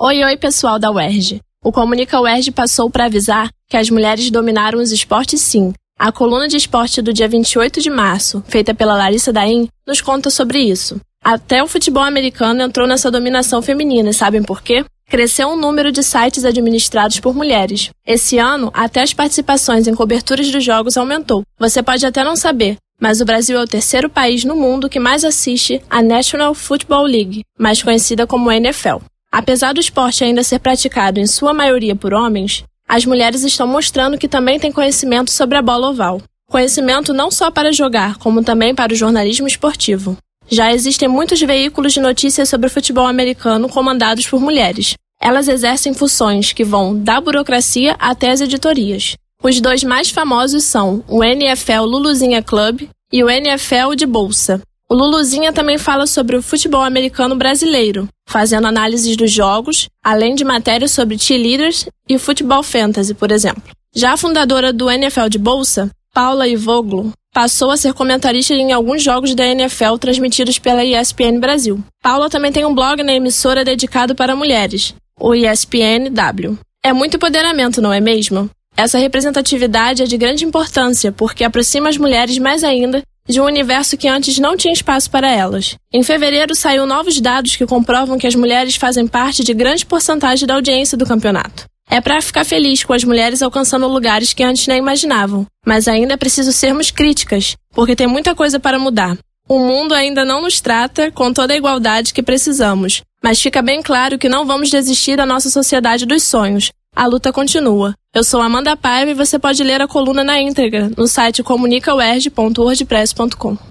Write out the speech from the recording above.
Oi, oi, pessoal da UERJ. O Comunica UERJ passou para avisar que as mulheres dominaram os esportes sim. A coluna de esporte do dia 28 de março, feita pela Larissa Daim, nos conta sobre isso. Até o futebol americano entrou nessa dominação feminina, e sabem por quê? Cresceu o número de sites administrados por mulheres. Esse ano, até as participações em coberturas dos jogos aumentou. Você pode até não saber, mas o Brasil é o terceiro país no mundo que mais assiste a National Football League, mais conhecida como NFL. Apesar do esporte ainda ser praticado em sua maioria por homens, as mulheres estão mostrando que também têm conhecimento sobre a bola oval. Conhecimento não só para jogar, como também para o jornalismo esportivo. Já existem muitos veículos de notícias sobre o futebol americano comandados por mulheres. Elas exercem funções que vão da burocracia até as editorias. Os dois mais famosos são o NFL Luluzinha Club e o NFL de Bolsa. O Luluzinha também fala sobre o futebol americano brasileiro, fazendo análises dos jogos, além de matérias sobre cheerleaders e futebol fantasy, por exemplo. Já a fundadora do NFL de Bolsa, Paula Ivoglu, passou a ser comentarista em alguns jogos da NFL transmitidos pela ESPN Brasil. Paula também tem um blog na emissora dedicado para mulheres, o ESPNW. É muito empoderamento, não é mesmo? Essa representatividade é de grande importância porque aproxima as mulheres mais ainda de um universo que antes não tinha espaço para elas. Em fevereiro saiu novos dados que comprovam que as mulheres fazem parte de grande porcentagem da audiência do campeonato. É para ficar feliz com as mulheres alcançando lugares que antes nem imaginavam, mas ainda é preciso sermos críticas, porque tem muita coisa para mudar. O mundo ainda não nos trata com toda a igualdade que precisamos, mas fica bem claro que não vamos desistir da nossa sociedade dos sonhos. A luta continua. Eu sou Amanda Paiva e você pode ler a coluna na íntegra no site comunicauerj.wordpress.com.